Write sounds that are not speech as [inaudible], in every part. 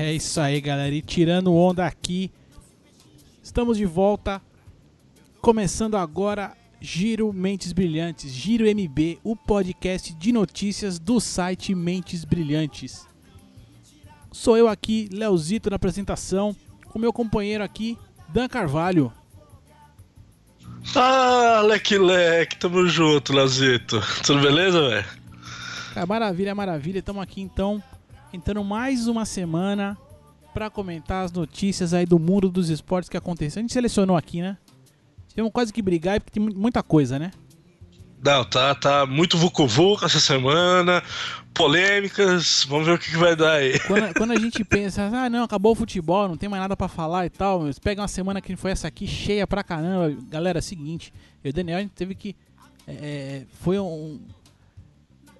É isso aí, galera. E tirando onda aqui, estamos de volta. Começando agora Giro Mentes Brilhantes, Giro MB, o podcast de notícias do site Mentes Brilhantes. Sou eu aqui, Leozito, na apresentação, com meu companheiro aqui, Dan Carvalho. Ah, leque leque, tamo junto, Leozito. Tudo beleza, velho? Maravilha, maravilha. Estamos aqui então, entrando mais uma semana para comentar as notícias aí do mundo dos esportes que aconteceu. A gente selecionou aqui, né? Tivemos quase que brigar porque tem mu- muita coisa, né? Não, tá, tá muito vucu-vucu essa semana, polêmicas, vamos ver o que, que vai dar aí. Quando, [laughs] quando a gente pensa, ah, não, acabou o futebol, não tem mais nada pra falar e tal, pega uma semana que foi essa aqui cheia pra caramba. Galera, é o seguinte, eu e o Daniel, a gente teve que. é, foi um.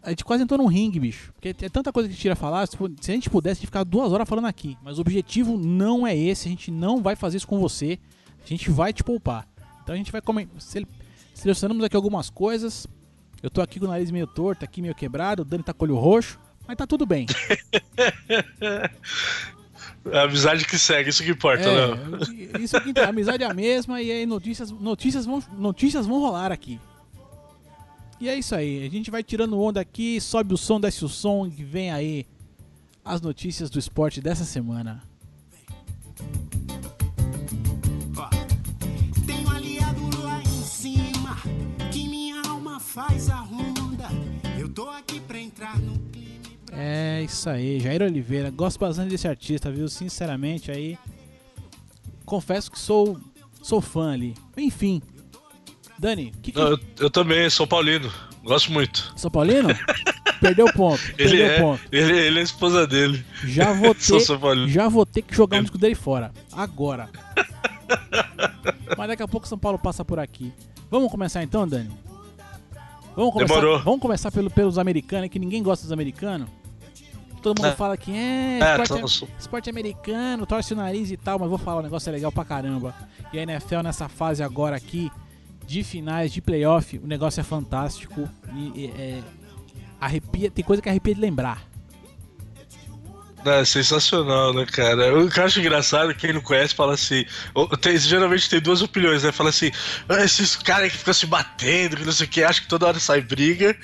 A gente quase entrou num ringue, bicho. Porque é tanta coisa que a gente tira falar. Se, a gente pudesse, a gente ficar duas horas falando aqui. Mas o objetivo não é esse. A gente não vai fazer isso com você. A gente vai te poupar. Então a gente vai comentar. Selecionamos aqui algumas coisas. Eu tô aqui com o nariz meio torto, aqui meio quebrado. O Dani tá com o olho roxo. Mas tá tudo bem. [laughs] A amizade que segue, isso que importa, É, Léo. isso aqui, a amizade é a mesma e aí notícias, notícias, vão, notícias vão rolar aqui. E é isso aí, a gente vai tirando onda aqui, sobe o som, desce o som e vem aí as notícias do esporte dessa semana. Tem um aliado lá em cima que minha alma faz a ronda. Eu tô aqui pra entrar no clima. É isso aí, Jair Oliveira, gosto bastante desse artista, viu? Sinceramente aí, confesso que sou, sou fã ali. Enfim, Dani, que que... Não, eu, eu também, sou paulino, gosto muito. São Paulino? [laughs] Perdeu o ponto, Ele perdeu o é, ponto. ele, ele é a esposa dele. Já [laughs] vou ter, já vou ter que jogar um disco dele fora. Agora. [laughs] Mas daqui a pouco São Paulo passa por aqui. Vamos começar então, Dani? Vamos começar, Demorou. vamos começar pelo, pelos americanos, que ninguém gosta dos americanos. Todo mundo É. fala que é, É, esporte, todos- esporte americano, torce o nariz e tal, mas vou falar, o negócio é legal pra caramba. E a NFL nessa fase agora aqui, de finais, de playoff, o negócio é fantástico. E, é, arrepia, tem coisa que arrepia de lembrar. É sensacional, né, cara? O que eu acho engraçado, quem não conhece fala assim. Tem, geralmente tem duas opiniões, né? Fala assim, ah, esses caras que ficam se batendo, que não sei o que, acho que toda hora sai briga.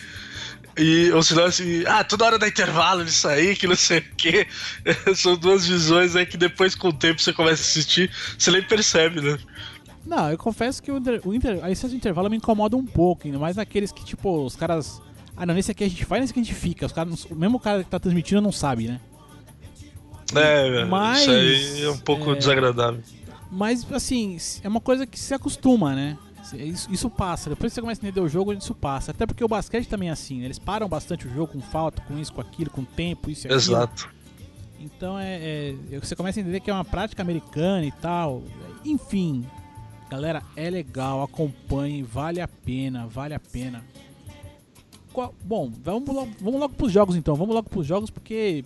E, ou senão assim, ah, toda hora dá intervalo nisso aí, que não sei o que. [laughs] São duas visões aí que depois, com o tempo, você começa a assistir, você nem percebe, né? Não, eu confesso que o, inter, o inter, a licença de intervalo me incomoda um pouco, ainda mais naqueles que, tipo, os caras. Ah, não, nesse aqui a gente faz, nesse aqui a gente fica. Os caras, o mesmo cara que tá transmitindo não sabe, né? É, Mas, isso aí é um pouco é, desagradável. Mas, assim, é uma coisa que se acostuma, né? Isso, isso passa. Depois que você começa a entender o jogo, isso passa. Até porque o basquete também é assim, né? Eles param bastante o jogo com falta, com isso, com aquilo, com tempo, isso e aquilo. Exato. Então é, é- Você começa a entender que é uma prática americana e tal. Enfim. Galera, é legal, acompanhe, vale a pena, vale a pena. Qual- bom, vamos logo, vamos logo pros jogos então. Vamos logo pros jogos porque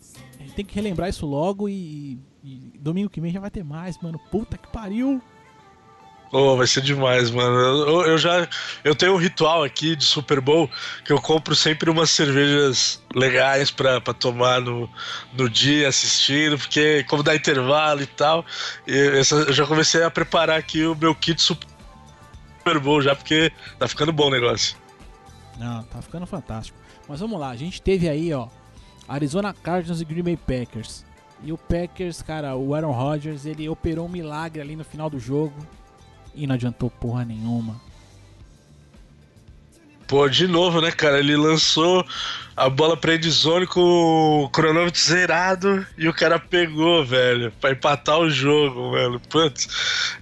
tem que relembrar isso logo e, e domingo que vem já vai ter mais, mano. Puta que pariu. Oh, vai ser demais, mano. Eu, eu já eu tenho um ritual aqui de Super Bowl que eu compro sempre umas cervejas legais pra, pra tomar no, no dia assistindo, porque como dá intervalo e tal, e essa- eu já comecei a preparar aqui o meu kit Super Bowl já, porque tá ficando bom o negócio. Não, tá ficando fantástico. Mas vamos lá, a gente teve aí, ó, Arizona Cardinals e Green Bay Packers. E o Packers, cara, o Aaron Rodgers, ele operou um milagre ali no final do jogo e não adiantou porra nenhuma. Pô, de novo, né, cara? Ele lançou a bola pra endzone com o cronômetro zerado e o cara pegou, velho, pra empatar o jogo, velho. Putz,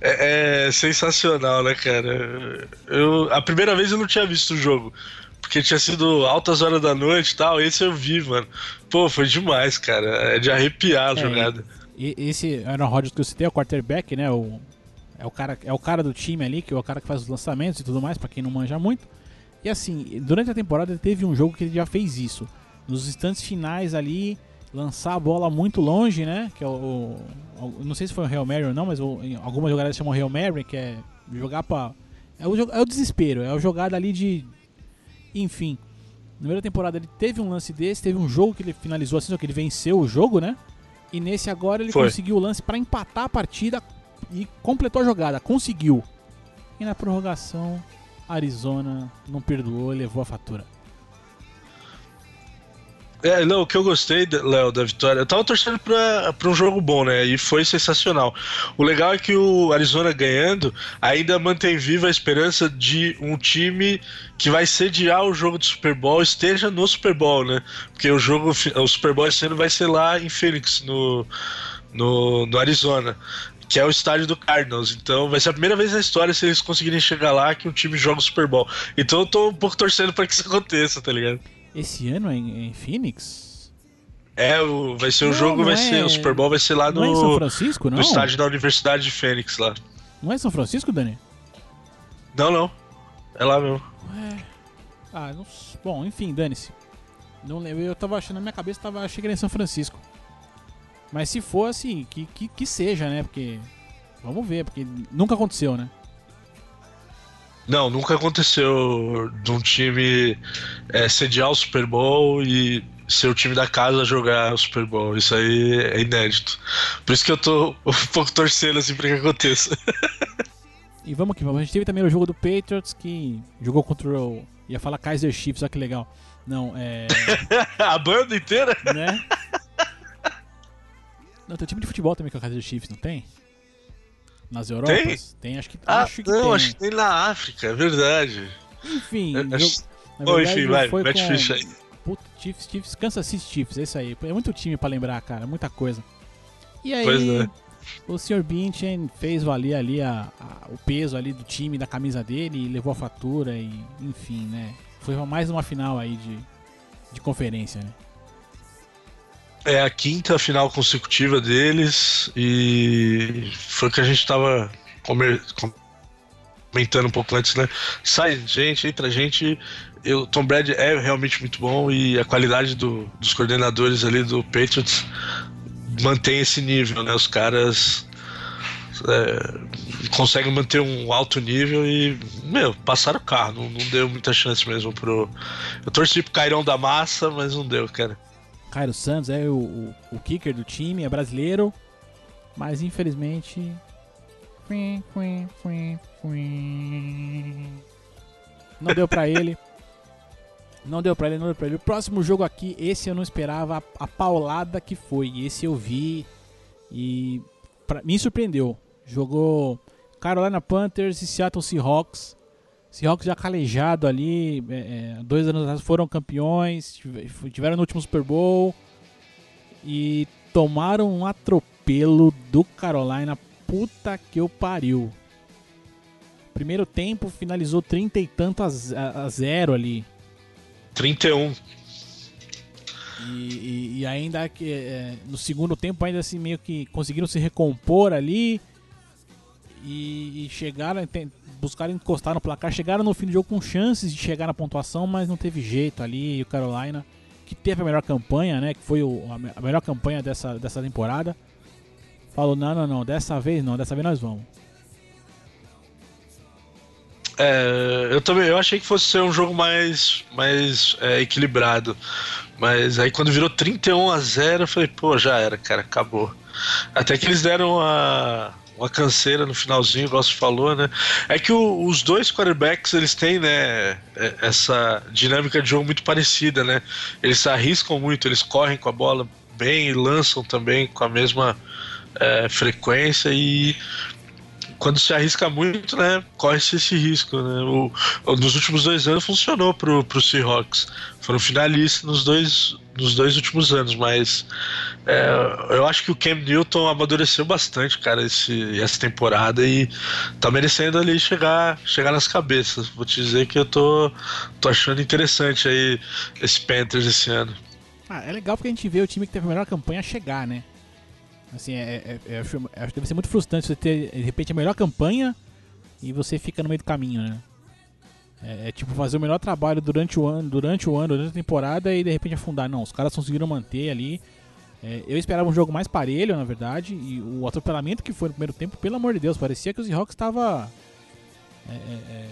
é, é sensacional, né, cara? Eu, a primeira vez eu não tinha visto o jogo, porque tinha sido altas horas da noite e tal. Esse eu vi, mano. Pô, foi demais, cara. É de arrepiar a É, jogada. E esse Aaron Rodgers que eu citei, é o quarterback, né? O, é, o cara, é o cara do time ali, que é o cara que faz os lançamentos e tudo mais, pra quem não manja muito. E assim, durante a temporada ele teve um jogo que ele já fez isso. Nos instantes finais ali, lançar a bola muito longe, né? Que é o. o- não sei se foi o Hail Mary ou não, mas o, em algumas jogadas chamam Hail Mary, que é jogar pra. É o, é o desespero, é a jogada ali de. Enfim. Na primeira temporada ele teve um lance desse, teve um jogo que ele finalizou assim, só que ele venceu o jogo, né? E nesse agora ele Foi. conseguiu o lance pra empatar a partida e completou a jogada. Conseguiu. E na prorrogação, Arizona não perdoou e levou a fatura. É, não, o que eu gostei, Léo, da vitória, eu tava torcendo pra, pra um jogo bom, né? E foi sensacional. O legal é que o Arizona ganhando ainda mantém viva a esperança de um time que vai sediar o jogo do Super Bowl esteja no Super Bowl, né? Porque o jogo, o Super Bowl esse ano vai ser lá em Phoenix, no, no, no Arizona. Que é o estádio do Cardinals. Então vai ser a primeira vez na história se eles conseguirem chegar lá que um time joga o Super Bowl. Então eu tô um pouco torcendo pra que isso aconteça, tá ligado? Esse ano em, em Phoenix? É, o, vai ser o Não, jogo, não vai é- ser o Super Bowl vai ser lá não é em São no, Francisco, não? no estádio da Universidade de Fênix lá. Não é São Francisco, Dani? Não, não. É lá mesmo. Ah, não... Bom, enfim, dane-se. Não lembro. Eu tava achando na minha cabeça, tava, achei que era em São Francisco. Mas se for assim, que, que, que seja, né? Porque. Vamos ver, porque nunca aconteceu, né? Não, nunca aconteceu de um time é, sediar o Super Bowl e ser o time da casa jogar o Super Bowl. Isso aí é inédito. Por isso que eu tô [laughs] um pouco torcendo assim pra que aconteça. E vamos que vamos. A gente teve também o jogo do Patriots que jogou contra o. Ia falar Kaiser Chiefs, olha que legal. Não, é. [laughs] a banda inteira? né? Não, tem time de futebol também que é o Kaiser Chiefs, não tem? Nas Europas? Tem, acho que, Ah, acho que não, tem. acho que tem na África, é verdade. Enfim, acho- Bom, enfim, vai, foi mete com- ficha aí. Puta, Chiefs, Chiefs, Kansas City Chiefs, é isso aí. É muito time pra lembrar, cara, muita coisa. E aí, Pois é. o Sr. Binchen fez valer ali a- a- o peso ali do time, da camisa dele, e levou a fatura e, enfim, né? Foi mais uma final aí de, de conferência, né? É a quinta final consecutiva deles e foi o que a gente tava comer- comentando um pouco antes, né? Sai gente, entra gente. Eu, Tom Brady é realmente muito bom e a qualidade do- dos coordenadores ali do Patriots mantém esse nível, né? Os caras é, conseguem manter um alto nível e, meu, passaram o carro, não, não deu muita chance mesmo pro. Eu torci pro Cairão da Massa, mas não deu, cara. Cairo Santos é o, o, o kicker do time, é brasileiro, mas infelizmente. Não deu pra ele. [laughs] Não deu pra ele, não deu pra ele. O próximo jogo aqui, esse eu não esperava a, a paulada que foi. Esse eu vi e pra- me surpreendeu. Jogou Carolina Panthers e Seattle Seahawks. Seahawks já calejado ali, é, é, dois anos atrás foram campeões, tive- tiveram no último Super Bowl e tomaram um atropelo do Carolina. Puta que eu pariu. Primeiro tempo finalizou 30 e tanto a, a- a zero ali. 31. E, e- e ainda que é, no segundo tempo ainda assim meio que conseguiram se recompor ali e, e chegaram buscaram encostar no placar, chegaram no fim do jogo com chances de chegar na pontuação, mas não teve jeito ali. E o Carolina, que teve a melhor campanha, né, que foi o- a, me- a melhor campanha dessa, dessa temporada, falou: "Não, não, não, dessa vez não, dessa vez nós vamos". É, eu também eu achei que fosse ser um jogo mais, mais é, equilibrado. Mas aí quando virou 31 a 0 eu falei, pô, já era, cara, acabou. Até que eles deram uma, uma canseira no finalzinho, igual você falou, né? É que o- os dois quarterbacks, eles têm, né, é- essa dinâmica de jogo muito parecida, né? Eles se arriscam muito, eles correm com a bola bem e lançam também com a mesma é, frequência e quando se arrisca muito, né, corre-se esse risco, né? O, nos últimos dois anos funcionou pro, pro Seahawks. Foram finalistas nos dois, nos dois últimos anos, mas é, eu acho que o Cam Newton amadureceu bastante, cara, esse, essa temporada e tá merecendo ali chegar, chegar nas cabeças. Vou te dizer que eu tô, tô achando interessante aí esse Panthers esse ano. Ah, é legal porque a gente vê o time que teve a melhor campanha chegar, né? Assim, é, é- é- acho, acho que deve ser muito frustrante você ter, de repente, a melhor campanha e você fica no meio do caminho, né? É, é tipo fazer o melhor trabalho durante o ano, durante o ano, durante a temporada e de repente afundar. Não, os caras conseguiram manter ali. É, eu esperava um jogo mais parelho, na verdade, e o atropelamento que foi no primeiro tempo, pelo amor de Deus, parecia que o Seahawks estava. É, é, é,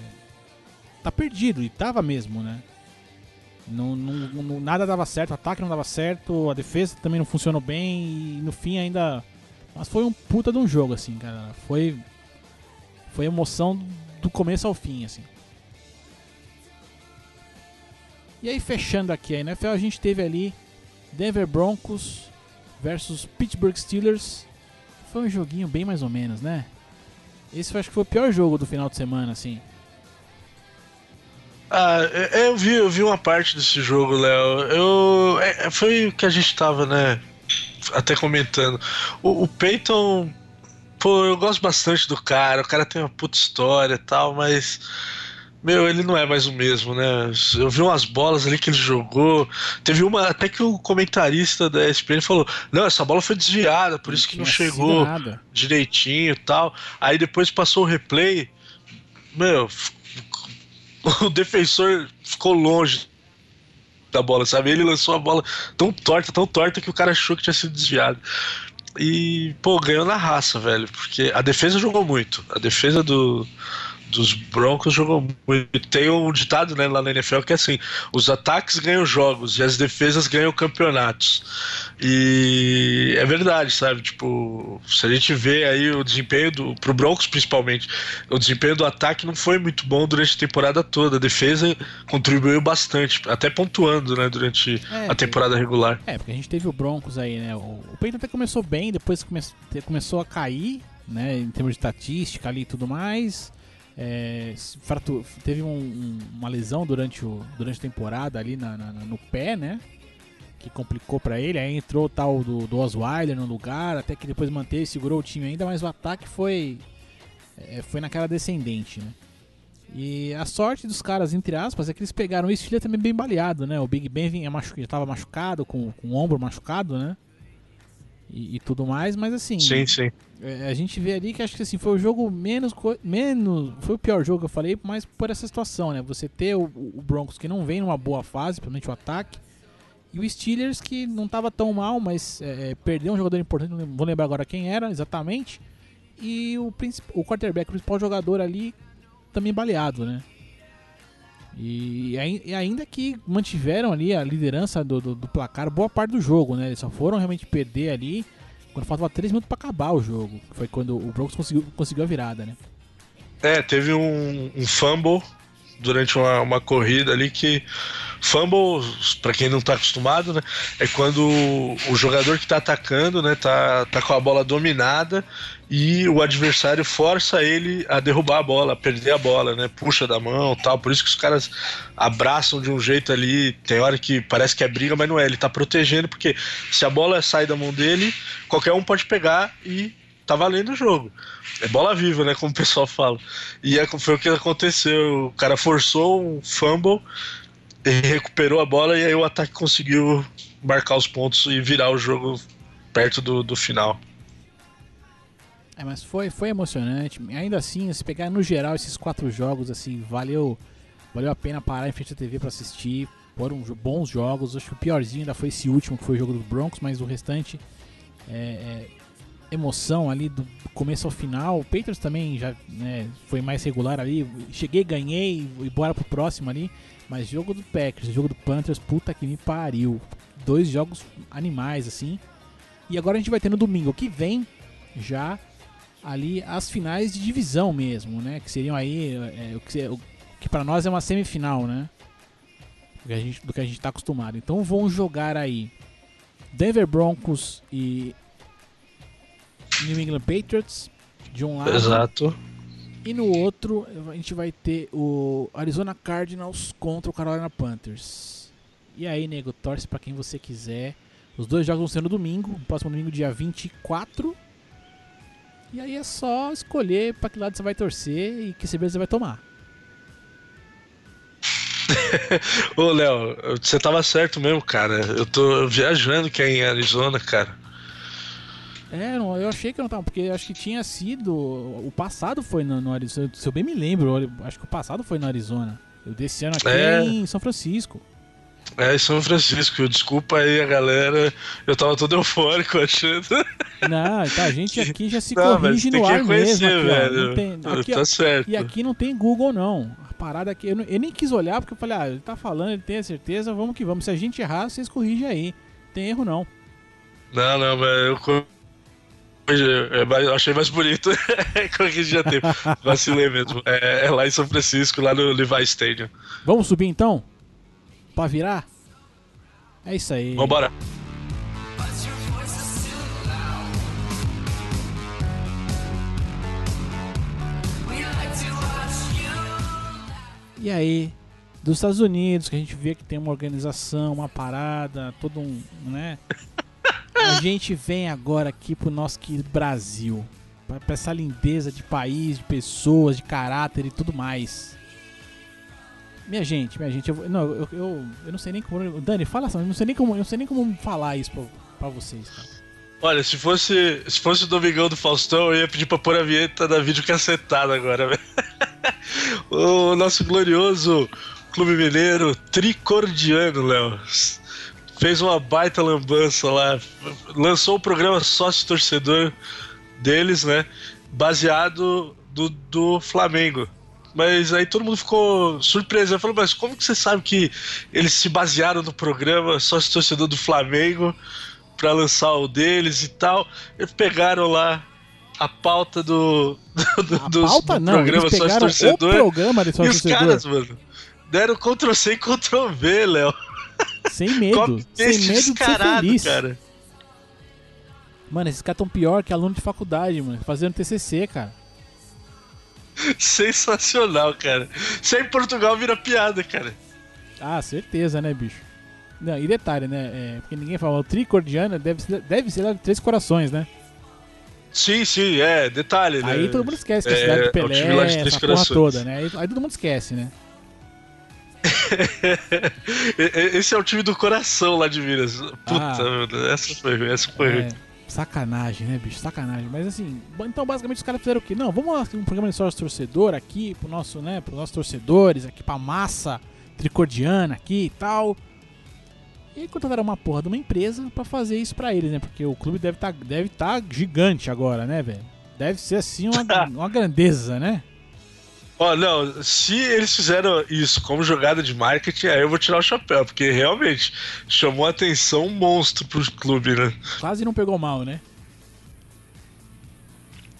tá perdido, e tava mesmo, né? Não, não- não- nada dava certo, o ataque não dava certo, a defesa também não funcionou bem e no fim ainda. Mas foi um puta de um jogo, assim, cara. Foi. Foi emoção do começo ao fim, assim. E aí, fechando aqui a NFL, a gente teve ali Denver Broncos versus Pittsburgh Steelers. Foi um joguinho bem mais ou menos, né? Esse acho que foi o pior jogo do final de semana, assim. Ah, é- eu vi, eu vi uma parte desse jogo, Léo. Eu, é- é- foi o que a gente tava, né? Até comentando. O, o Peyton, pô, eu gosto bastante do cara. O cara tem uma puta história e tal, mas. Meu, ele não é mais o mesmo, né? Eu vi umas bolas ali que ele jogou. Teve uma até que o comentarista da ESPN falou: Não, essa bola foi desviada, por isso que não sido chegou Nada. direitinho e tal. Aí depois passou o replay. Meu, [laughs] o defensor ficou longe da bola, sabe? Ele lançou a bola tão torta, tão torta que o cara achou que tinha sido desviado. E, pô, ganhou na raça, velho. Porque a defesa jogou muito. A defesa do, dos Broncos jogou muito. Tem um ditado né, lá na NFL que é assim: os ataques ganham jogos e as defesas ganham campeonatos. E é verdade, sabe? Tipo, se a gente vê aí o desempenho do. Pro Broncos principalmente, o desempenho do ataque não foi muito bom durante a temporada toda. A defesa contribuiu bastante, até pontuando, né, durante É, a temporada regular. É, porque a gente teve o Broncos aí, né? O, o Peyton até começou bem, depois come, começou a cair, né? Em termos de estatística ali e tudo mais. É, teve um- um- uma lesão durante, o, durante a temporada ali na- na- no pé, né? Que complicou pra ele. Aí entrou o tal do, do Osweiler no lugar, até que depois manteve, segurou o time ainda, mas o ataque foi, é, foi naquela descendente, né? E a sorte dos caras, entre aspas, é que eles pegaram o Steelers também bem baleado, né? O Big Ben vinha já tava machucado, com, com o ombro machucado, né? E, e tudo mais, mas assim, Sim, sim. é, a gente vê ali que acho que assim, foi o jogo menos, menos. Foi o pior jogo que eu falei, mas por essa situação, né? Você ter o, o Broncos que não vem numa boa fase, principalmente o ataque, e o Steelers que não tava tão mal, mas é, é, perdeu um jogador importante, não vou lembrar agora quem era exatamente. E o, o quarterback, o principal jogador ali, também baleado, né? E, e ainda que mantiveram ali a liderança do, do, do placar boa parte do jogo, né? Eles só foram realmente perder ali quando faltava 3 minutos pra acabar o jogo. Foi quando o Broncos conseguiu, conseguiu a virada, né? É, teve um, um fumble durante uma, uma corrida ali que. Fumble, pra quem não tá acostumado, né? É quando o, jogador que tá atacando, né, tá, tá com a bola dominada e o adversário força ele a derrubar a bola, a perder a bola, né? Puxa da mão tal. Por isso que os caras abraçam de um jeito ali. Tem hora que parece que é briga, mas não é. Ele tá protegendo, porque se a bola sai da mão dele, qualquer um pode pegar e tá valendo o jogo. É bola viva, né? Como o pessoal fala. E é, foi o que aconteceu. O cara forçou um fumble, recuperou a bola e aí o ataque conseguiu marcar os pontos e virar o jogo perto do, do final. É, mas foi, foi emocionante. Ainda assim, se pegar no geral esses quatro jogos, assim, valeu, valeu a pena parar em frente à TV pra assistir. Foram bons jogos. Acho que o piorzinho ainda foi esse último, que foi o jogo dos Broncos, mas o restante é, é emoção ali do começo ao final. O Patriots também já né, foi mais regular ali. Cheguei, ganhei e bora pro próximo ali. Mas jogo do Packers, jogo do Panthers, puta que me pariu. Dois jogos animais, assim. E agora a gente vai ter no domingo que vem já ali as finais de divisão mesmo, né? Que seriam aí é, o que, que para nós é uma semifinal, né? Do que a gente, do que a gente tá acostumado. Então vão jogar aí Denver Broncos e New England Patriots de um lado. Exato. E no outro, a gente vai ter o Arizona Cardinals contra o Carolina Panthers. E aí, nego, torce pra quem você quiser. Os dois jogos vão ser no domingo, próximo domingo, dia 24. E aí é só escolher pra que lado você vai torcer e que cerveja você vai tomar. [laughs] Ô, Léo, você tava certo mesmo, cara. Eu tô viajando que é em Arizona, cara. É, não, eu achei que não tava, porque acho que tinha sido. O passado foi no, no Arizona. Se eu bem me lembro, acho que o passado foi no Arizona. Eu desse ano aqui É. em São Francisco. É, São Francisco, desculpa aí a galera. Eu tava todo eufórico [laughs] achando. Não, tá, a gente aqui já se Não, corrige no ar mesmo. Aqui, ó, velho. não tem- aqui, ó, tá certo. E aqui não tem Google, não. A parada aqui. Eu, não- eu nem quis olhar porque eu falei, ah, ele tá falando, ele tem a certeza, vamos que vamos. Se a gente errar, vocês corrigem aí. Não tem erro, não. Não, não, mas eu achei mais bonito. [laughs] Corrigi já tempo. Vacilei mesmo. É, é lá em São Francisco, lá no Levi Stadium. Vamos subir então? Pra virar? É isso aí. Vambora. E aí, dos Estados Unidos, que a gente vê que tem uma organização, uma parada, todo um, né? A [laughs] gente vem agora aqui pro nosso querido Brasil. Pra, pra essa lindeza de país, de pessoas, de caráter e tudo mais. Minha gente, minha gente, eu, vou- não, eu, eu, eu não sei nem como. Dani, fala assim, eu não sei nem como, eu não sei nem como falar isso pra, pra vocês, cara. Olha, se fosse, se fosse o Domingão do Faustão, eu ia pedir pra pôr a vinheta da vídeo cacetada agora, [laughs] velho. o nosso glorioso Clube Mineiro tricordiano, Léo. Fez uma baita lambança lá. Lançou o programa Sócio Torcedor deles, né? Baseado do, do Flamengo. Mas aí todo mundo ficou surpreso. Falou, mas como que você sabe que eles se basearam no programa Sócio Torcedor do Flamengo? pra lançar o deles e tal. Eles pegaram lá a pauta do, do, do, A dos- pauta do não, programa eles Sócio pegaram o Torcedor. programa de E os caras, mano, deram Ctrl C e Ctrl V, Léo. Sem medo, sem medo de ser feliz. cara. Mano, esses caras tão pior que aluno de faculdade, mano, fazendo TCC, cara. Sensacional, cara. Se é em Portugal, vira piada, cara. Ah, certeza, né, bicho? Não, e detalhe, né? é, porque ninguém fala, o tricordiano deve ser, deve ser lá de Três Corações, né? Sim, sim, é, detalhe, né? Aí todo mundo esquece que é a É, cidade de é o Pelé, Três essa porra toda, né? Aí, aí todo mundo esquece, né? [laughs] Esse é o time do coração lá de Minas. Puta, Ah. essa foi ruim, essa foi. É, sacanagem, né, bicho? Sacanagem. Mas assim, então basicamente os caras fizeram o quê? Não, vamos lá, um programa de sócio torcedor aqui, pro nosso, né, pros nossos torcedores, aqui pra massa tricordiana aqui e tal. E contrataram uma porra de uma empresa pra fazer isso pra eles, né? Porque o clube deve tá, deve tá gigante agora, né, velho? Deve ser assim uma, [laughs] uma grandeza, né? Ó, não, se eles fizeram isso como jogada de marketing, aí eu vou tirar o chapéu, porque realmente chamou a atenção um monstro pro clube, né? Quase não pegou mal, né?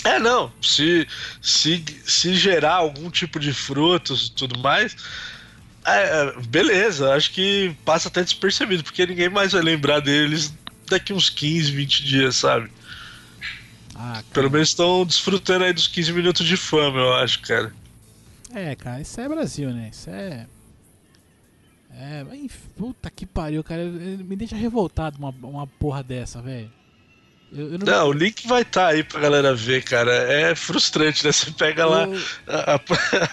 É, não, se, se, se gerar algum tipo de frutos e tudo mais, é, é, beleza, acho que passa até despercebido, porque ninguém mais vai lembrar deles daqui uns 15, 20 dias, sabe? Ah. Pelo menos estão desfrutando aí dos 15 minutos de fama, eu acho, cara. É, cara, isso é Brasil, né? Isso é. É, puta que pariu, cara. Me deixa revoltado uma, uma porra dessa, velho. Eu, eu não, Não, o link vai estar aí pra galera ver, cara. É frustrante, né? Você pega lá eu- a, a-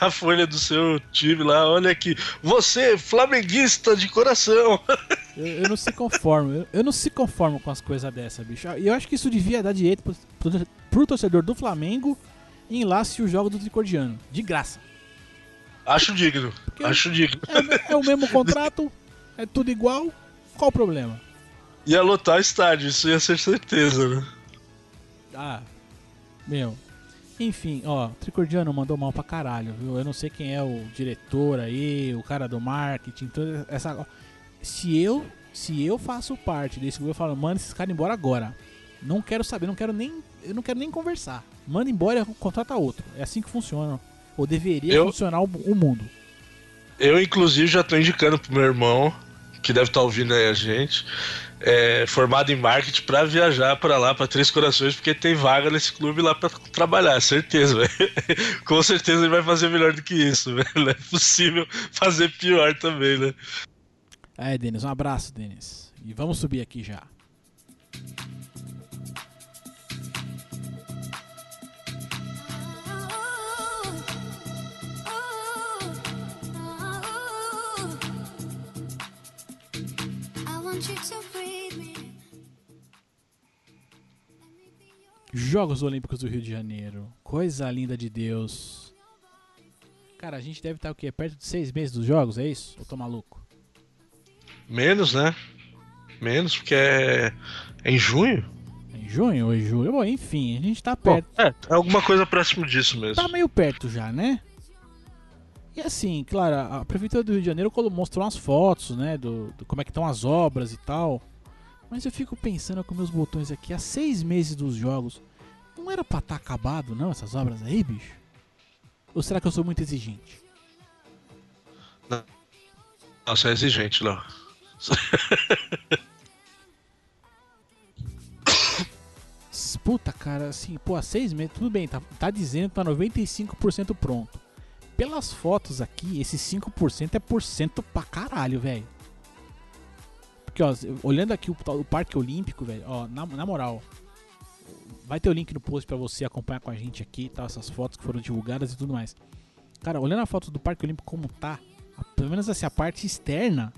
[laughs] a folha do seu time lá, olha aqui. Você, flamenguista de coração. [laughs] eu, eu não se conformo. Eu, eu não se conformo com as coisas dessa, bicho. E eu acho que isso devia dar direito pro, pro, pro torcedor do Flamengo em lá se o jogo do Tricordiano. De graça. Acho digno. Porque Acho digno. é, é o mesmo contrato, é tudo igual. Qual o problema? Ia lotar o estádio, isso ia ser certeza, né? Ah, meu. Enfim, ó, Tricordiano mandou mal pra caralho, viu? Eu não sei quem é o diretor aí, o cara do marketing, toda essa. Se eu, se eu faço parte desse grupo, eu falo, manda esses caras embora agora. Não quero saber, não quero nem. Eu não quero nem conversar. Manda embora e contrata outro. É assim que funciona. Ou deveria Eu- funcionar o, o mundo. Eu, inclusive, já tô indicando pro meu irmão, que deve estar ouvindo aí a gente, é, formado em marketing, pra viajar pra lá, pra Três Corações, porque tem vaga nesse clube lá pra trabalhar, certeza, velho. [laughs] Com certeza ele vai fazer melhor do que isso, [laughs] velho. Não é possível fazer pior também, né? É, Denis, um abraço, Denis. E vamos subir aqui já. Jogos Olímpicos do Rio de Janeiro. Coisa linda de Deus. Cara, a gente deve estar o quê? Perto de seis meses dos jogos, é isso? Eu tô maluco? Menos, né? Menos, porque é, é em junho. Em junho ou em julho? Bom, enfim, a gente tá Bom, perto. é, é alguma coisa próximo disso mesmo. Tá meio perto já, né? E assim, claro, a Prefeitura do Rio de Janeiro mostrou umas fotos, né? Do, do como é que estão as obras e tal. Mas eu fico pensando com meus botões aqui, há seis meses dos jogos. Não era pra estar acabado, não, essas obras aí, bicho? Ou será que eu sou muito exigente? Nossa, é exigente. S- [coughs] Puta, cara, assim, pô, há seis meses, tudo bem, tá, tá dizendo que tá 95% pronto. Pelas fotos aqui, esse 5% é porcento pra caralho, velho. Porque, ó, olhando aqui o, o Parque Olímpico, velho, ó, na, na moral, vai ter o link no post pra você acompanhar com a gente aqui, tá, essas fotos que foram divulgadas e tudo mais. Cara, olhando a foto do Parque Olímpico como tá, a- pelo menos assim, a parte externa,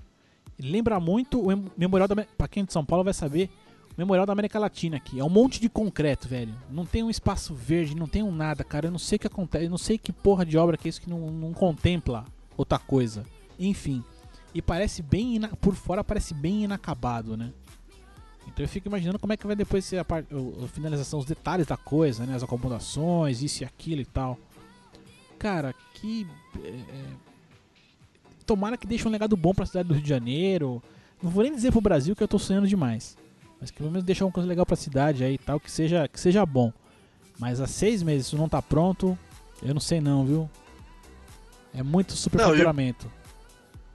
lembra muito o Mem- Memorial da Pra quem é de São Paulo vai saber, o Memorial da América Latina aqui. É um monte de concreto, velho. Não tem um espaço verde, não tem um nada, cara. Eu não sei o que acontece, eu não sei que porra de obra que é isso que não, não contempla outra coisa. Enfim. E parece bem. Por fora parece bem inacabado, né? Então eu fico imaginando como é que vai depois ser a, a finalização, os detalhes da coisa, né? As acomodações, isso e aquilo e tal. Cara, que. é, é, tomara que deixe um legado bom pra cidade do Rio de Janeiro. Não vou nem dizer pro Brasil que eu tô sonhando demais. Mas que pelo menos deixar uma coisa legal pra cidade aí e tal, que seja, que seja bom. Mas há seis meses isso não tá pronto, eu não sei não, viu? É muito superfaturamento.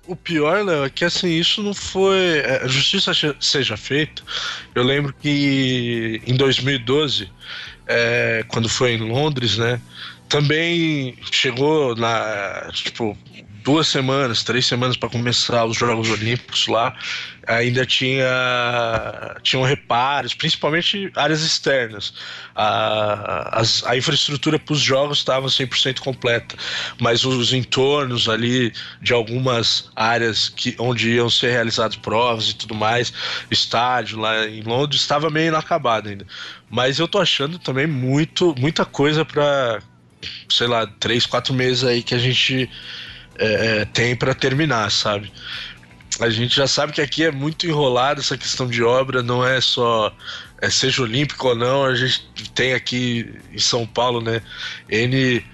O pior, Léo, é que assim, isso não foi. é, A justiça seja feita. Eu lembro que em 2012, é, quando foi em Londres, né? Também chegou na. Tipo, duas semanas, três semanas para começar os Jogos Olímpicos lá. Ainda tinha tinham reparos, principalmente áreas externas. A, a infraestrutura para os jogos estava 100% completa, mas os entornos ali de algumas áreas que, onde iam ser realizadas provas e tudo mais, estádio lá em Londres, estava meio inacabado ainda. Mas eu tô achando também muito, muita coisa para, sei lá, três, quatro meses aí que a gente é, tem para terminar, sabe? A gente já sabe que aqui é muito enrolado essa questão de obra, não é só é, seja olímpico ou não, a gente tem aqui em São Paulo, né, N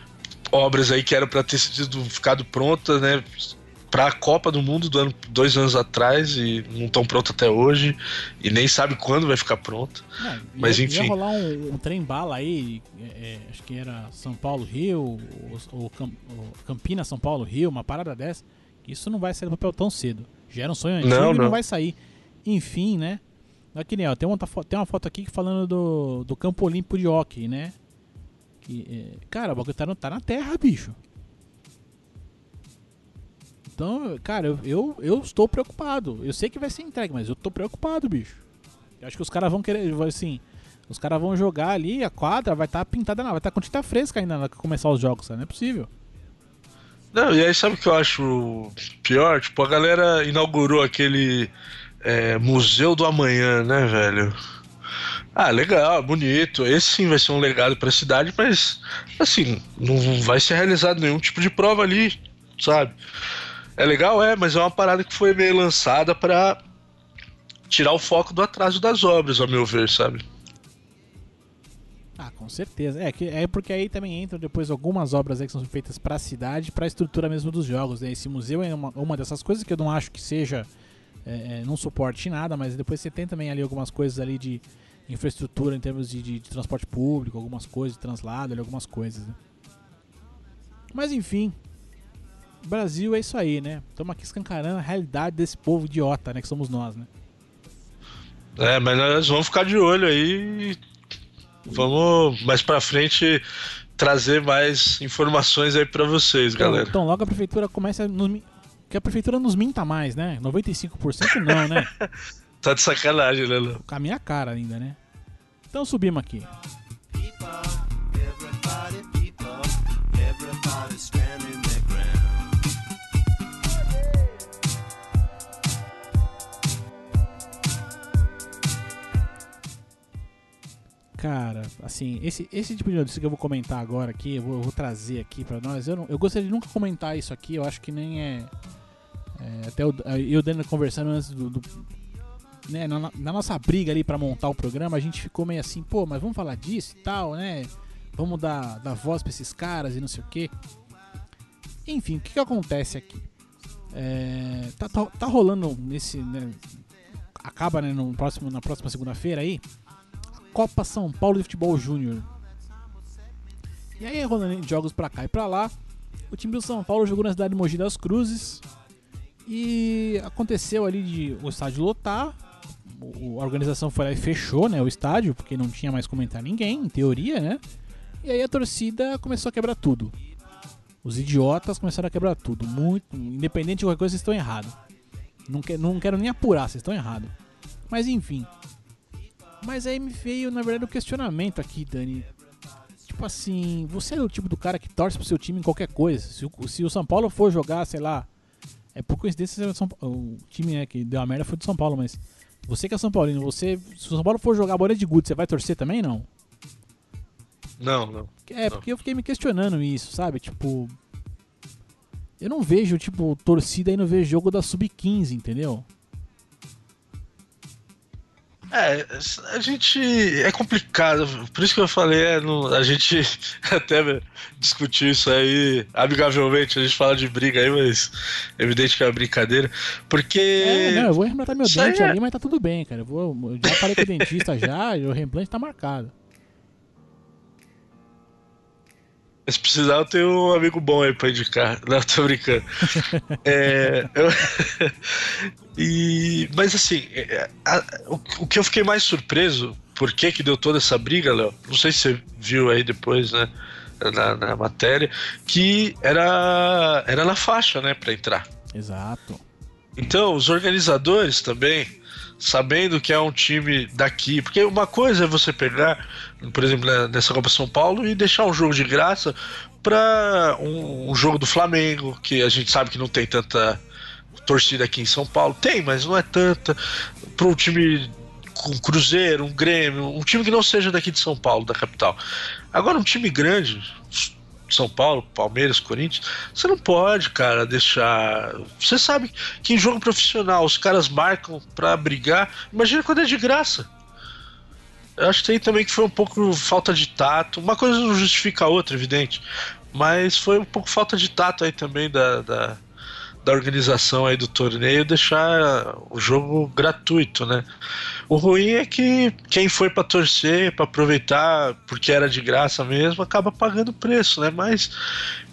obras aí que eram para ter sido ficado prontas, né, para a Copa do Mundo do ano dois anos atrás e não estão prontas até hoje e nem sabe quando vai ficar pronta. Não, Mas, ia, enfim. Ia rolar um, um trem bala aí, é, é, acho que era São Paulo Rio, ou, ou ou Campinas São Paulo Rio, uma parada dessa. Isso não vai sair do papel tão cedo. Já era um sonho antigo Não, e não não. vai sair. Enfim, né? Aqui, né, ó, tem, uma, tem uma foto aqui falando do, do campo olímpico de hockey, né? Que, é, cara, o bagulho tá, tá na terra, bicho. Então, cara, eu, eu, eu estou preocupado. Eu sei que vai ser entregue, mas eu tô preocupado, bicho. Eu acho que os caras vão querer, assim, os caras vão jogar ali, a quadra vai estar pintada, não, vai estar com tinta fresca ainda na começar os jogos, não é possível. Não, e aí sabe o que eu acho pior? Tipo, a galera inaugurou aquele é, Museu do Amanhã, né, velho? Ah, legal, bonito. Esse sim vai ser um legado pra cidade, mas assim, não vai ser realizado nenhum tipo de prova ali, sabe? É legal, é, mas é uma parada que foi meio lançada pra tirar o foco do atraso das obras, ao meu ver, sabe? Ah, com certeza. É, que, é porque aí também entram depois algumas obras que são feitas pra cidade, pra estrutura mesmo dos jogos. Né? Esse museu é uma, uma dessas coisas que eu não acho que seja, é, é, não suporte nada, mas depois você tem também ali algumas coisas ali de infraestrutura em termos de, de- de transporte público, algumas coisas, de translado, ali, algumas coisas. Né? Mas enfim, Brasil é isso aí, né? Estamos aqui escancarando a realidade desse povo idiota, né? Que somos nós, né? É, mas nós vamos ficar de olho aí. e Vamos mais pra frente trazer mais informações aí pra vocês, Então, galera. então logo a prefeitura começa a nos, que a prefeitura nos minta mais, né? 95% não, né? [laughs] Tá de sacanagem, né, Léo? Com a minha cara ainda, né? Então subimos aqui. Cara, assim, esse, esse tipo de notícia que eu vou comentar agora aqui, eu vou, eu vou trazer aqui pra nós. Eu, não- eu gostaria de nunca comentar isso aqui, eu acho que nem é, É, até o, eu e o conversando antes do. do- né, na, na nossa briga ali pra montar o programa, a gente ficou meio assim, pô, mas vamos falar disso e tal, né? Vamos dar, dar voz pra esses caras e não sei o quê. Enfim, o que, que acontece aqui? É, tá, tá, tá rolando nesse. né, acaba né, no próximo, na próxima segunda-feira aí. Copa São Paulo de Futebol Júnior. E aí rolando jogos pra cá e pra lá. O time do São Paulo jogou na cidade de Mogi das Cruzes. E aconteceu ali de o estádio lotar. A organização foi lá e fechou né, o estádio, porque não tinha mais como entrar ninguém, em teoria, né? E aí a torcida começou a quebrar tudo. Os idiotas começaram a quebrar tudo. Muito. Independente de qualquer coisa, vocês estão errados. Não, que- não quero nem apurar, vocês estão errados. Mas enfim. Mas aí me veio, na verdade, o questionamento aqui, Dani. Tipo assim, você é o tipo do cara que torce pro seu time em qualquer coisa. Se o, se o São Paulo for jogar, sei lá. É por coincidência o São Pa- o time né, que deu a merda foi do São Paulo, mas. Você que é São Paulino, você. Se o São Paulo for jogar bola de gude, você vai torcer também não? Não, não. É, porque eu fiquei me questionando isso, sabe? Tipo. Eu não vejo, tipo, torcida aí no ver jogo da Sub-15, entendeu? É, a gente. É complicado. Por isso que eu falei, é, não- a gente [laughs] até discutiu isso aí amigavelmente. A gente fala de briga aí, mas é evidente que é uma brincadeira. Porque. É, não, eu vou reimplantar meu dente é- ali, mas tá tudo bem, cara. Eu, vou, eu já falei com o dentista já, o reimplante tá marcado. Se precisar, eu tenho um amigo bom aí pra indicar. [laughs] Não, tô brincando. É, eu- [laughs] e, mas assim, é, a- o, o que eu fiquei mais surpreso, por que que deu toda essa briga, Léo? Não sei se você viu aí depois, né? Na, na matéria, que era, era na faixa, né, pra entrar. Exato. Então, os organizadores também, sabendo que é um time daqui, porque uma coisa é você pegar, por exemplo, né, nessa Copa São Paulo e deixar um jogo de graça para um, um jogo do Flamengo, que a gente sabe que não tem tanta torcida aqui em São Paulo. Tem, mas não é tanta. Para um time com Cruzeiro, um Grêmio, um time que não seja daqui de São Paulo, da capital. Agora, um time grande, São Paulo, Palmeiras, Corinthians, você não pode, cara, deixar. Você sabe que em jogo profissional os caras marcam pra brigar. Imagina quando é de graça. Eu acho que aí também que foi um pouco falta de tato. Uma coisa não justifica a outra, evidente. Mas foi um pouco falta de tato aí também da, da, da organização aí do torneio deixar o jogo gratuito, né? O ruim é que quem foi pra torcer, pra aproveitar, porque era de graça mesmo, acaba pagando preço, né? Mas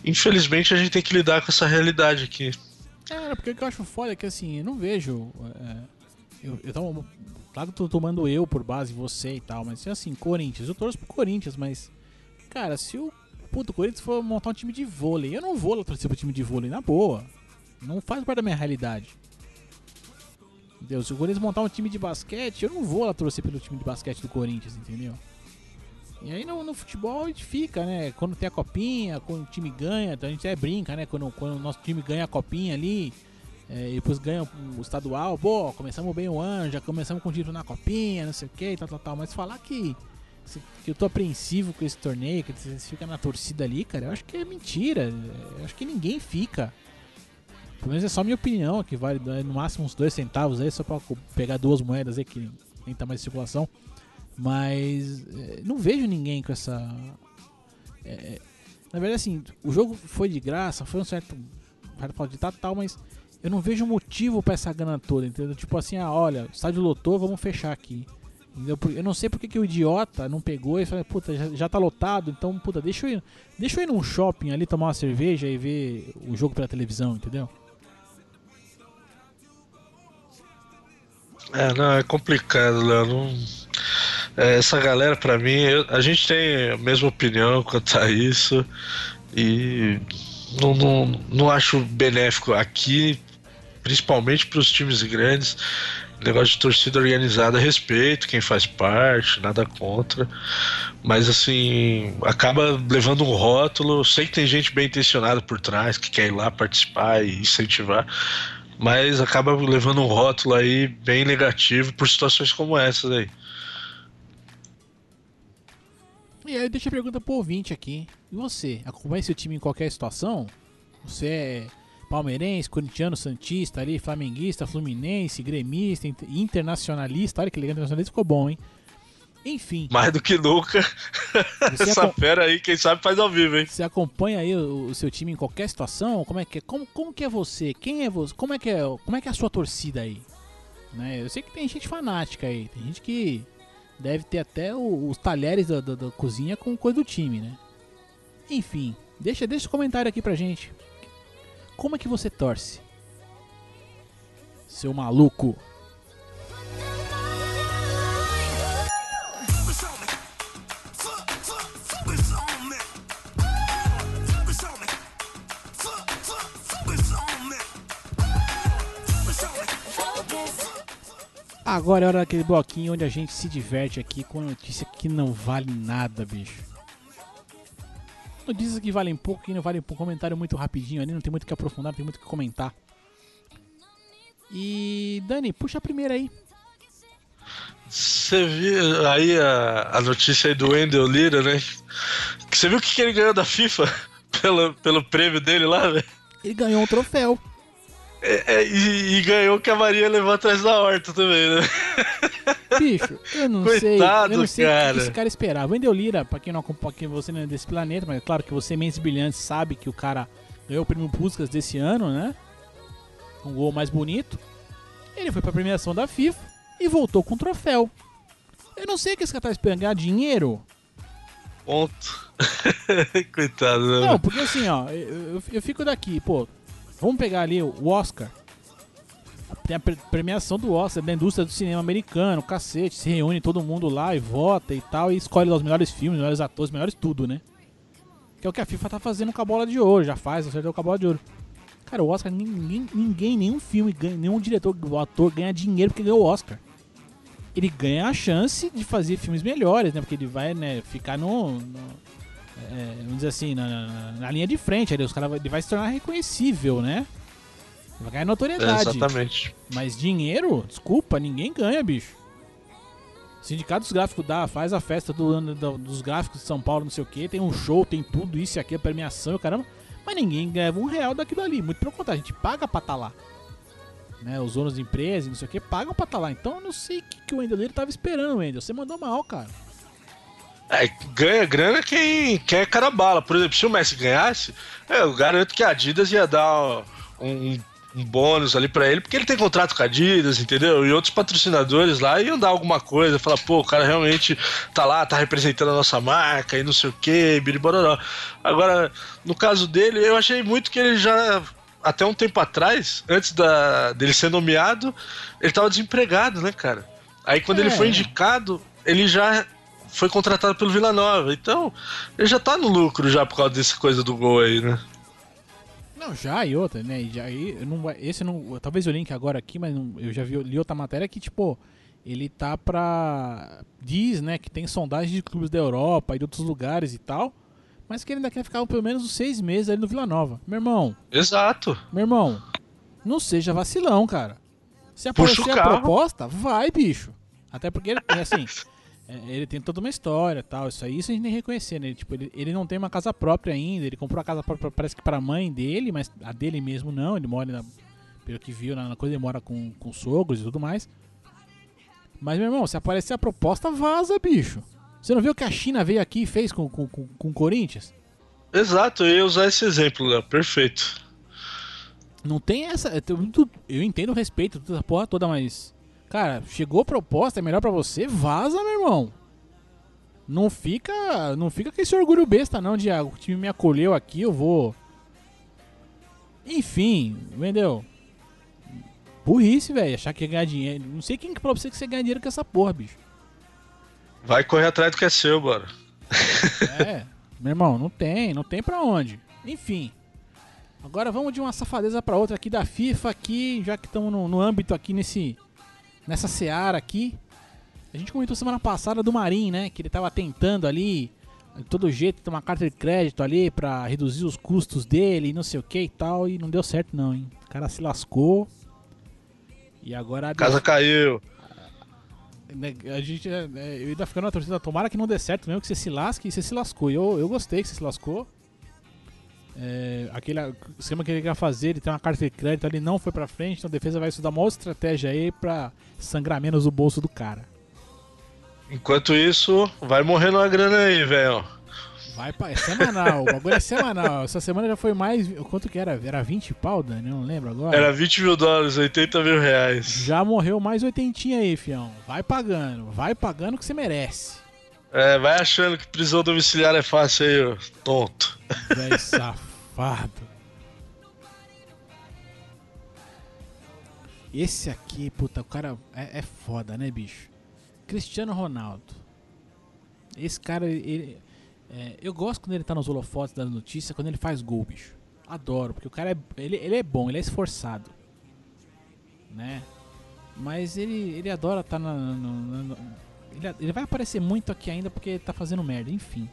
infelizmente a gente tem que lidar com essa realidade aqui. É, porque o que eu acho foda é que assim, eu não vejo. é, eu, eu tava. Claro que tô tomando eu por base, você e tal, mas assim, Corinthians, eu torço pro Corinthians, mas. Cara, se o puto Corinthians for montar um time de vôlei, eu não vou lá torcer pro time de vôlei, na boa. Não faz parte da minha realidade. Entendeu? Se o Corinthians montar um time de basquete, eu não vou lá torcer pelo time de basquete do Corinthians, entendeu? E aí no, no futebol a gente fica, né? Quando tem a copinha, quando o time ganha, então a gente até brinca, né? Quando, quando o nosso time ganha a copinha ali, é, e depois ganha o estadual, pô, começamos bem o ano, já começamos com o título na copinha, não sei o que, tal, tal, tal. Mas falar que, que eu tô apreensivo com esse torneio, que vocês ficam na torcida ali, cara, eu acho que é mentira. Eu acho que ninguém fica. Pelo menos é só minha opinião, que vale né, no máximo uns dois centavos aí, só pra pegar duas moedas aí que nem tá mais em circulação. Mas é, não vejo ninguém com essa. é, na verdade, assim, o jogo foi de graça, foi um certo. certo falta de e tal, mas eu não vejo motivo pra essa grana toda, entendeu? Tipo assim, ah, olha, o estádio lotou, vamos fechar aqui. Eu não sei porque que o idiota não pegou e falou, puta, já, já tá lotado, então, puta, deixa eu ir. Deixa eu ir num shopping ali tomar uma cerveja e ver o jogo pela televisão, entendeu? É, não, é complicado, Léo. Não... é, essa galera, pra mim, eu- a gente tem a mesma opinião quanto a isso e não, não, não acho benéfico aqui, principalmente para os times grandes. Negócio de torcida organizada, respeito quem faz parte, nada contra. Mas assim, acaba levando um rótulo. Sei que tem gente bem intencionada por trás que quer ir lá participar e incentivar mas acaba levando um rótulo aí bem negativo por situações como essas aí. E aí deixa a pergunta pro ouvinte aqui. E você? Acompanha seu time em qualquer situação? Você é palmeirense, corintiano, santista ali, flamenguista, fluminense, gremista, inter- internacionalista. Olha que legal, internacionalista ficou bom, hein? Enfim, Mais do que nunca. [laughs] Essa acom- fera aí, quem sabe faz ao vivo, hein? você acompanha aí o, o seu time em qualquer situação? Como é que é? Como, como que é você? Quem é você? Como é que é, como é que é a sua torcida aí? Né? Eu sei que tem gente fanática aí, tem gente que deve ter até o- os talheres da, da- da cozinha com coisa do time, né? Enfim, deixa, deixa o comentário aqui pra gente. Como é que você torce? Seu maluco. Agora é hora daquele bloquinho onde a gente se diverte aqui com notícia que não vale nada, bicho. Notícias que valem pouco, que não valem pouco. Comentário muito rapidinho ali, não tem muito o que aprofundar, não tem muito o que comentar. E Dani, puxa a primeira aí. Você viu aí a, a notícia aí do Wendel Lira, né? Você viu o que, que ele ganhou da FIFA [laughs] pelo, pelo prêmio dele lá, velho? Ele ganhou um troféu. É, é, e, e ganhou que a Maria levou atrás da horta também, né? Bicho, eu não sei. Coitado, Eu não sei o cara. que esse cara esperava. Wendel Lira, pra quem não acompanha, que você não é desse planeta, mas é claro que você, Mentes Brilhantes, sabe que o cara ganhou o prêmio Puskas desse ano, né? Um gol mais bonito. Ele foi pra premiação da FIFA e voltou com um troféu. Eu não sei o que esse cara tá esperando, ganhar dinheiro. Ponto. [laughs] Coitado, né? Não, porque assim, ó, eu- eu fico daqui, pô. Vamos pegar ali o Oscar. Tem a pre- premiação do Oscar da indústria do cinema americano, cacete. Se reúne todo mundo lá e vota e tal. E escolhe os melhores filmes, os melhores atores, os melhores tudo, né? Que é o que a FIFA tá fazendo com a bola de ouro. Já faz, acertou com a bola de ouro. Cara, o Oscar, ninguém, ninguém nenhum filme, nenhum diretor, ator ganha dinheiro porque ganhou o Oscar. Ele ganha a chance de fazer filmes melhores, né? Porque ele vai, né, ficar no. no- é, vamos dizer assim, na, na- na linha de frente. Ali, os cara, vai- ele vai se tornar reconhecível, né? Vai ganhar É, notoriedade. exatamente. Mas dinheiro, desculpa, ninguém ganha, bicho. Sindicato dos Gráficos dá, faz a festa do ano do- dos gráficos de São Paulo, não sei o que, tem um show, tem tudo isso e aquilo, premiação e caramba. Mas ninguém ganha um real daquilo ali. Muito pelo contrário, a gente paga pra estar lá. Né, os donos de empresas, não sei o que, pagam pra estar lá. Então eu não sei o que, que o Wendel dele tava esperando, Wendel. Você mandou mal, cara. É, ganha grana quem, quem é cara bala. Por exemplo, se o Messi ganhasse, é, eu garanto que a Adidas ia dar um, um bônus ali pra ele, porque ele tem contrato com a Adidas, entendeu? E outros patrocinadores lá iam dar alguma coisa, falar, pô, o cara realmente tá lá, tá representando a nossa marca e não sei o que, biribororó. Agora, no caso dele, eu achei muito que ele já. Até um tempo atrás, antes da, dele ser nomeado, ele tava desempregado, né, cara? Aí quando ele É. foi indicado, ele já foi contratado pelo Vila Nova. Então, ele já tá no lucro já por causa dessa coisa do gol aí, né? Não, já e outra, né? Já, e não, esse não. Talvez eu link agora aqui, mas não- eu já vi, li outra matéria que, tipo, ele tá pra. Diz, né, que tem sondagem de clubes da Europa e de outros lugares e tal. Mas que ele ainda quer ficar pelo menos uns seis meses ali no Vila Nova. Meu irmão, Exato. meu irmão, não seja vacilão, cara. Se aparecer a proposta, vai, bicho. Até porque assim, [laughs] ele tem toda uma história e tal. Isso aí isso a gente que reconhecer, né? Tipo, ele, ele não tem uma casa própria ainda. Ele comprou a casa própria, parece que pra mãe dele, mas a dele mesmo não. Ele mora, na, pelo que viu na, na coisa, ele mora com, com sogros e tudo mais. Mas, meu irmão, se aparecer a proposta, vaza, bicho. Você não viu o que a China veio aqui e fez com, com, com, com o Corinthians? Exato, eu ia usar esse exemplo, Léo. Perfeito. Não tem essa. Eu, entendo o respeito, toda porra toda, mas. Cara, chegou proposta, é melhor pra você, vaza, meu irmão. Não fica. Não fica com esse orgulho besta, não, de ah, o time me acolheu aqui, eu vou. Enfim, entendeu? Burrice, velho. Achar que ia ganhar dinheiro. Não sei quem que falou pra você que você ganha dinheiro com essa porra, bicho. Vai correr atrás do que é seu, bora. É, meu irmão, não tem, não tem pra onde. Enfim. Agora vamos de uma safadeza pra outra aqui da FIFA aqui, já que estamos no, no âmbito aqui nesse nessa seara aqui. A gente comentou semana passada do Marim, né, que ele tava tentando ali de todo jeito ter uma carta de crédito ali pra reduzir os custos dele, e não sei o que e tal, e não deu certo não, hein. O cara se lascou. E agora a Casa caiu. né, A gente, é, é, eu ainda ficando na torcida, tomara que não dê certo mesmo, que você se lasque e você se lascou. Eu, eu gostei que você se lascou. É, aquele esquema que ele quer fazer, ele tem uma carta de crédito, ele não foi pra frente, então a defesa vai estudar uma outra estratégia aí pra sangrar menos o bolso do cara. Enquanto isso, vai morrendo uma grana aí, velho. Vai pra. É semanal, o bagulho é semanal. Essa semana já foi mais. Quanto que era? Era 20 pau, Dani? Eu não lembro agora. Era 20 mil dólares, 80 mil reais. Já morreu mais oitentinha aí, fião. Vai pagando, vai pagando que você merece. É, vai achando que prisão domiciliar é fácil aí, ô, tonto. Véi safado. Esse aqui, puta, o cara é, é foda, né, bicho? Cristiano Ronaldo. Esse cara, ele. é, eu gosto quando ele tá nos holofotes das notícias, quando ele faz gol, bicho. Adoro, porque o cara é. Ele, ele é bom, ele é esforçado. Né? Mas ele, ele adora estar na. no- no- no- ele, ele vai aparecer muito aqui ainda porque tá fazendo merda, enfim.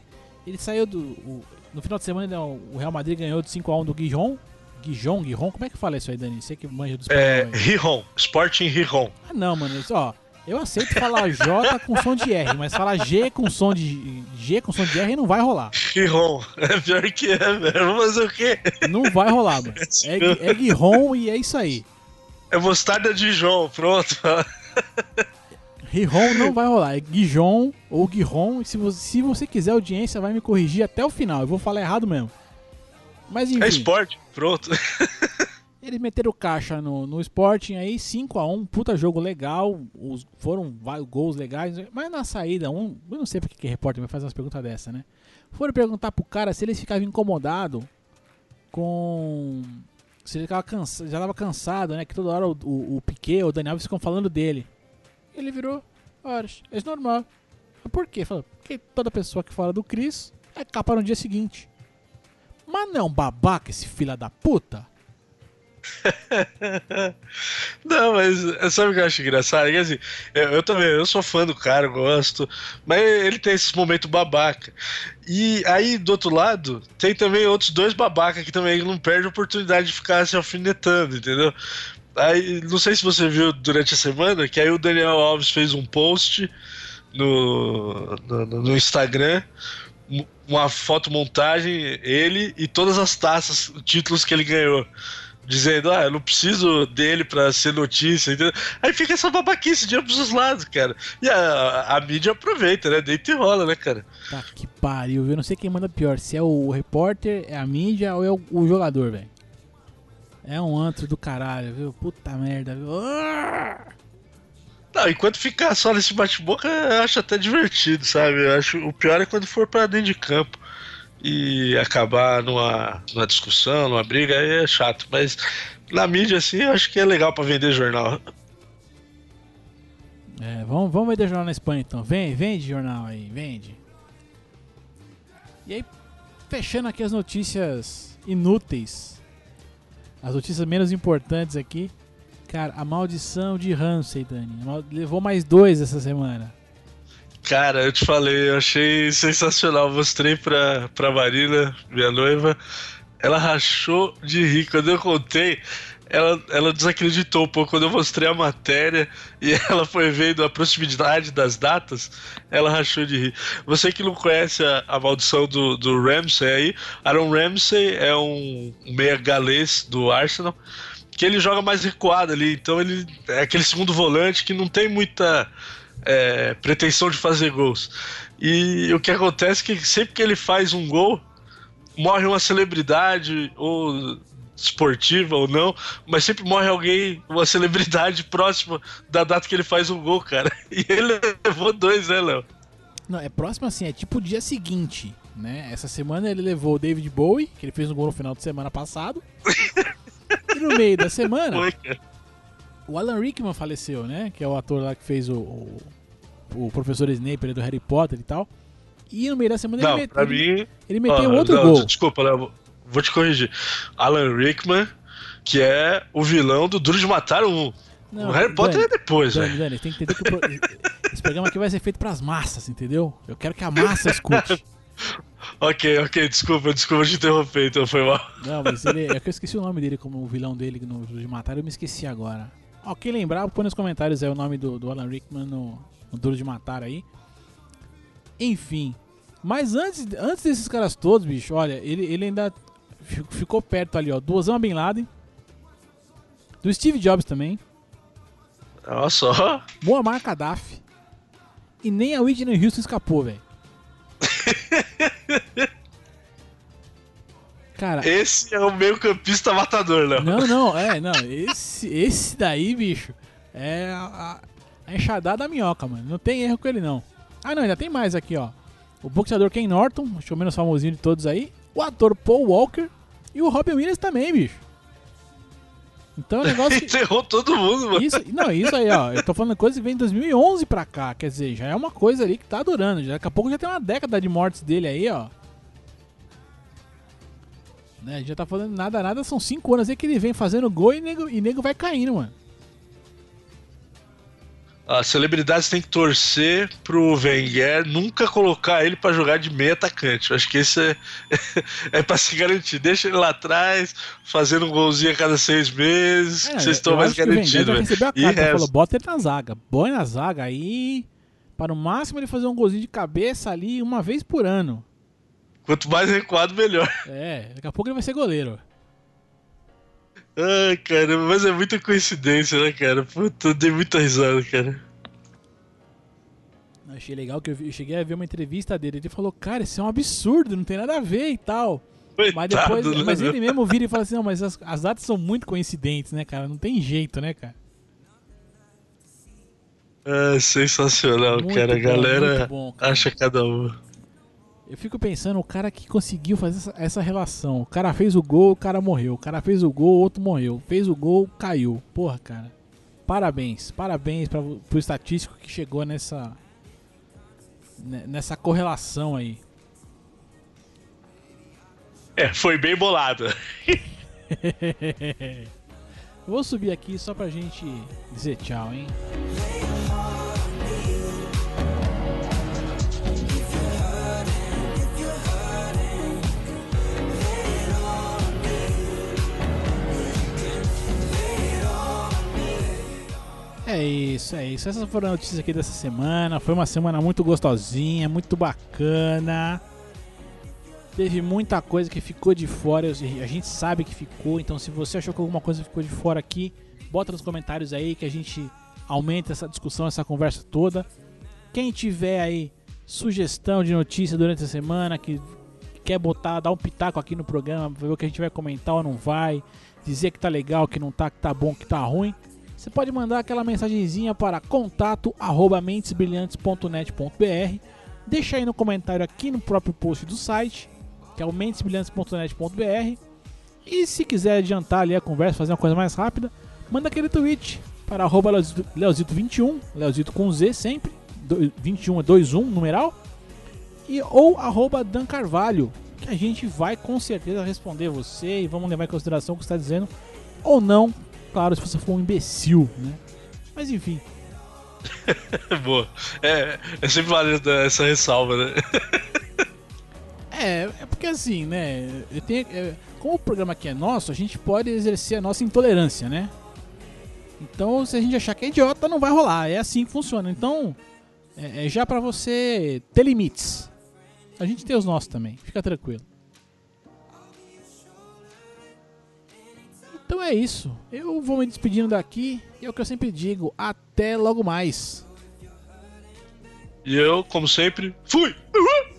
Ele saiu do. o- no final de semana ele- o Real Madrid ganhou de 5x1 do Guijon. Guijon, Guijon, como é que fala isso aí, Dani? Você que manja do É, aí. Rijon, Sporting Rijon. Ah não, mano, isso, ó. Eu aceito falar J com som de R, mas falar G com som de. G com som de R não vai rolar. Rijon. É pior que é, velho. Vamos fazer o quê? Não vai rolar, mano. É, é Guijon e é isso aí. É mostarda de João, pronto. Rijon não [laughs] vai rolar. É Guijon ou Guijon. E se você, se você quiser audiência, vai me corrigir até o final. Eu vou falar errado mesmo. Mas enfim. É esporte, pronto. [laughs] Eles meteram caixa no, no Sporting aí, 5x1, puta jogo legal, os, foram vários gols legais, mas na saída, um, eu não sei porque que repórter vai fazer umas perguntas dessa, né? Foram perguntar pro cara se ele ficava incomodado com. Se ele ficava cansa, já tava cansado, né? Que toda hora o, o, o Piquet, o Daniel ficam falando dele. Ele virou, horas, é normal. Mas por quê? Falou, porque toda pessoa que fala do Chris é capa no dia seguinte. Mas não é um babaca esse filho da puta? [laughs] Não, mas é, sabe o que eu acho engraçado? É que, assim, eu, eu também, eu sou fã do cara, gosto, mas ele tem esses momentos babaca. E aí, do outro lado, tem também outros dois babaca que também não perdem a oportunidade de ficar se alfinetando, entendeu? Aí, não sei se você viu durante a semana, que aí o Daniel Alves fez um post no, no, no Instagram, um- uma fotomontagem, ele e todas as taças, títulos que ele ganhou dizendo, ah, eu não preciso dele pra ser notícia, entendeu? Aí fica essa babaquice de ambos os lados, cara. E a, a mídia aproveita, né? Deita e rola, né, cara? Tá que pariu, viu? Não sei quem manda pior, se é o repórter, é a mídia ou é o, o jogador, velho. É um antro do caralho, viu? Puta merda, viu? Não, enquanto ficar só nesse bate-boca, eu acho até divertido, sabe? Eu acho o pior é quando for pra dentro de campo e acabar numa, numa discussão, numa briga, aí é chato. Mas na mídia, assim, eu acho que é legal pra vender jornal. É, vamos, vamos vender jornal na Espanha então. Vem, vende jornal aí, vende. E aí, fechando aqui as notícias inúteis. As notícias menos importantes aqui. Cara, a maldição de Ramsey, Dani. Levou mais dois essa semana. Cara, eu te falei, eu achei sensacional. Mostrei pra, pra Marina, minha noiva. Ela rachou de rir. Quando eu contei, ela, ela desacreditou um pouco. Quando eu mostrei a matéria [laughs] e ela foi vendo a proximidade das datas, ela rachou de rir. Você que não conhece a, a maldição do, do Ramsey aí, Aaron Ramsey é um meia galês do Arsenal que ele joga mais recuado ali, então ele é aquele segundo volante que não tem muita é, pretensão de fazer gols. E o que acontece é que sempre que ele faz um gol, morre uma celebridade, ou esportiva ou não, mas sempre morre alguém, uma celebridade próxima da data que ele faz um gol, cara. [laughs] E ele levou dois, né, Léo? Não, é próximo assim, é tipo o dia seguinte, né? Essa semana ele levou o David Bowie, que ele fez um gol no final de semana passado. [laughs] e no meio da semana, Foi, o Alan Rickman faleceu, né? Que é o ator lá que fez o, o, o professor Snape ali do Harry Potter e tal. E no meio da semana Não, ele, met- mim. ele meteu Ó, outro não, gol. Desculpa, Léo, vou te corrigir. Alan Rickman, que é o vilão do Duro de Matar um. Não, o Harry Potter Dani, é depois, Dani, velho. Dani, tem que entender que o pro- [laughs] esse programa aqui vai ser feito pras massas, entendeu? Eu quero que a massa escute. [laughs] Ok, ok, desculpa, desculpa te interromper, então foi mal. Não, mas ele. É que eu esqueci o nome dele como o vilão dele no de matar, eu me esqueci agora. Ó, quem lembrar, põe nos comentários aí o nome do, do Alan Rickman no, no Duro de Matar aí. Enfim. Mas antes, antes desses caras todos, bicho, olha, ele, ele ainda ficou perto ali, ó, do Osama Bin Laden, do Steve Jobs também, Olha só. Muammar Gaddafi e nem a Whitney Houston escapou, velho. [laughs] Cara, Esse é o meio campista matador, Léo. não, não, é, não, esse, esse daí, bicho, é a, a enxadada da minhoca, mano. Não tem erro com ele, não. Ah, não, ainda tem mais aqui, ó. O boxeador Ken Norton, acho que é o menos famosinho de todos aí. O ator Paul Walker e o Robin Williams também, bicho. Então é um negócio [laughs] que... Enterrou todo mundo, mano. Isso, não, isso aí, ó. Eu tô falando coisa que vem de 2011 pra cá. Quer dizer, já é uma coisa ali que tá durando. Já, daqui a pouco já tem uma década de mortes dele aí, ó. Né, já tá falando nada, nada. São cinco anos aí que ele vem fazendo gol e nego, e nego vai caindo, mano. As celebridades têm que torcer pro Wenger nunca colocar ele pra jogar de meia atacante. Eu acho que esse é, [laughs] é pra se garantir. Deixa ele lá atrás, fazendo um golzinho a cada seis meses, que É, vocês estão mais o garantidos. E carta, falou, bota ele na zaga. Põe na zaga aí, para no máximo ele fazer um golzinho de cabeça ali uma vez por ano. Quanto mais recuado, melhor. É, daqui a pouco ele vai ser goleiro. Ai, cara, mas é muita coincidência, né, cara? Puta, eu dei muita risada, cara. Achei legal que eu, cheguei a ver uma entrevista dele. Ele falou, cara, isso é um absurdo, não tem nada a ver e tal. Mas Coitado, depois, né, mas ele mesmo vira e fala assim, não, mas as, as datas são muito coincidentes, né, cara? Não tem jeito, né, cara? É sensacional, Muito cara. A galera bom, cara. acha cada um. Eu fico pensando, o cara que conseguiu fazer essa, essa relação. O cara fez o gol, o cara morreu. O cara fez o gol, o outro morreu. Fez o gol, caiu. Porra, cara. Parabéns. Parabéns pra, pro estatístico que chegou nessa. ne- Nessa correlação aí. É, foi bem bolada. [laughs] Eu vou subir aqui só pra gente dizer tchau, hein? É isso, é isso. Essas foram as notícias aqui dessa semana. Foi uma semana muito gostosinha, muito bacana. Teve muita coisa que ficou de fora, a gente sabe que ficou, então se você achou que alguma coisa ficou de fora aqui, bota nos comentários aí que a gente aumenta essa discussão, essa conversa toda. Quem tiver aí sugestão de notícia durante a semana, que quer botar, dar um pitaco aqui no programa, ver o que a gente vai comentar ou não vai, dizer que tá legal, que não tá, que tá bom, que tá ruim, você pode mandar aquela mensagenzinha para contato arroba mentesbrilhantes.net.br Deixa aí no comentário aqui no próprio post do site, que é o mentesbrilhantes.net.br. E se quiser adiantar ali a conversa, fazer uma coisa mais rápida, manda aquele tweet para arroba Leozito- Leozito21, Leozito com Z sempre, do- 21 é 21 numeral, e ou arroba Dan Carvalho, que a gente vai com certeza responder você e vamos levar em consideração o que está dizendo, ou não, claro, se você for um imbecil, né? Mas enfim, [laughs] Boa. É, é sempre válido essa ressalva, né? É, é porque assim, né? Eu tenho, é, como o programa aqui é nosso, a gente pode exercer a nossa intolerância, né? Então, se a gente achar que é idiota, não vai rolar. É assim que funciona. Então, é, é já pra você ter limites. A gente tem os nossos também. Fica tranquilo. Então é isso. Eu vou me despedindo daqui. E é o que eu sempre digo. Até logo mais. E eu, como sempre, fui! Uhul!